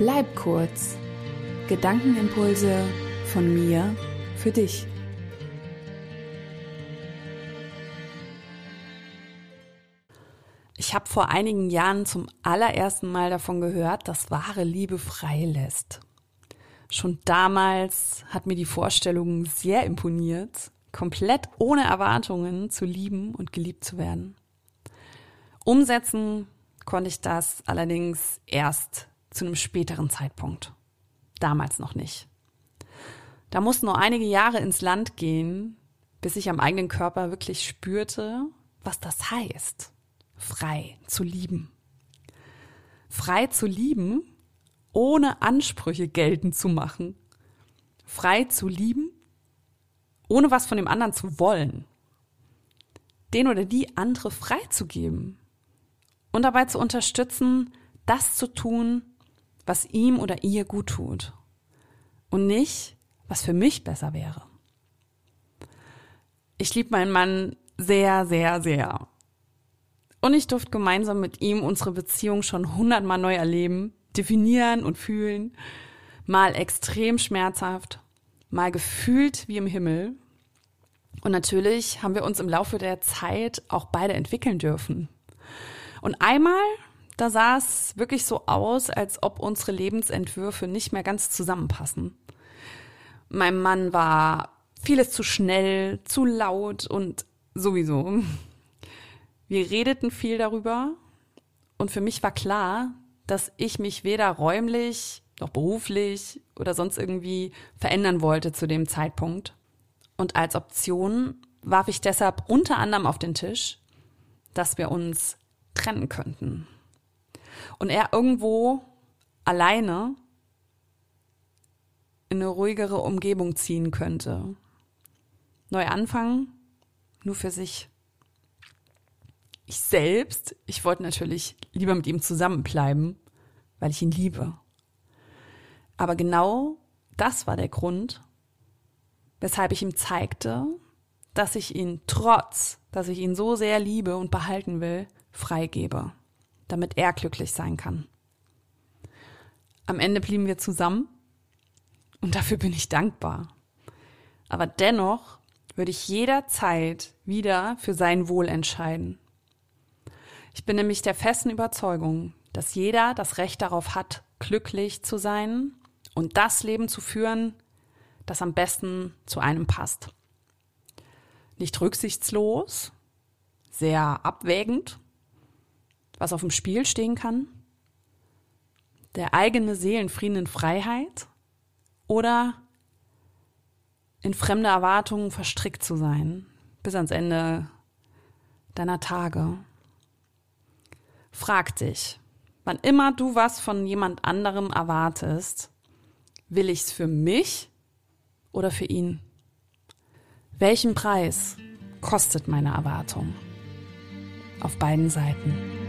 Bleib kurz. Gedankenimpulse von mir für dich. Ich habe vor einigen Jahren zum allerersten Mal davon gehört, dass wahre Liebe frei lässt. Schon damals hat mir die Vorstellung sehr imponiert, komplett ohne Erwartungen zu lieben und geliebt zu werden. Umsetzen konnte ich das allerdings erst zu einem späteren Zeitpunkt. Damals noch nicht. Da mussten nur einige Jahre ins Land gehen, bis ich am eigenen Körper wirklich spürte, was das heißt, frei zu lieben. Frei zu lieben, ohne Ansprüche geltend zu machen. Frei zu lieben, ohne was von dem anderen zu wollen. Den oder die andere freizugeben und dabei zu unterstützen, das zu tun, was ihm oder ihr gut tut und nicht, was für mich besser wäre. Ich liebe meinen Mann sehr, sehr, sehr. Und ich durfte gemeinsam mit ihm unsere Beziehung schon hundertmal neu erleben, definieren und fühlen. Mal extrem schmerzhaft, mal gefühlt wie im Himmel. Und natürlich haben wir uns im Laufe der Zeit auch beide entwickeln dürfen. Und einmal da sah es wirklich so aus, als ob unsere Lebensentwürfe nicht mehr ganz zusammenpassen. Mein Mann war vieles zu schnell, zu laut und sowieso. Wir redeten viel darüber und für mich war klar, dass ich mich weder räumlich noch beruflich oder sonst irgendwie verändern wollte zu dem Zeitpunkt. Und als Option warf ich deshalb unter anderem auf den Tisch, dass wir uns trennen könnten und er irgendwo alleine in eine ruhigere Umgebung ziehen könnte. Neu anfangen, nur für sich. Ich selbst, ich wollte natürlich lieber mit ihm zusammenbleiben, weil ich ihn liebe. Aber genau das war der Grund, weshalb ich ihm zeigte, dass ich ihn trotz, dass ich ihn so sehr liebe und behalten will, freigebe damit er glücklich sein kann. Am Ende blieben wir zusammen und dafür bin ich dankbar. Aber dennoch würde ich jederzeit wieder für sein Wohl entscheiden. Ich bin nämlich der festen Überzeugung, dass jeder das Recht darauf hat, glücklich zu sein und das Leben zu führen, das am besten zu einem passt. Nicht rücksichtslos, sehr abwägend, was auf dem Spiel stehen kann? Der eigene Seelenfrieden in Freiheit? Oder in fremde Erwartungen verstrickt zu sein, bis ans Ende deiner Tage? Frag dich, wann immer du was von jemand anderem erwartest, will ich's für mich oder für ihn? Welchen Preis kostet meine Erwartung? Auf beiden Seiten.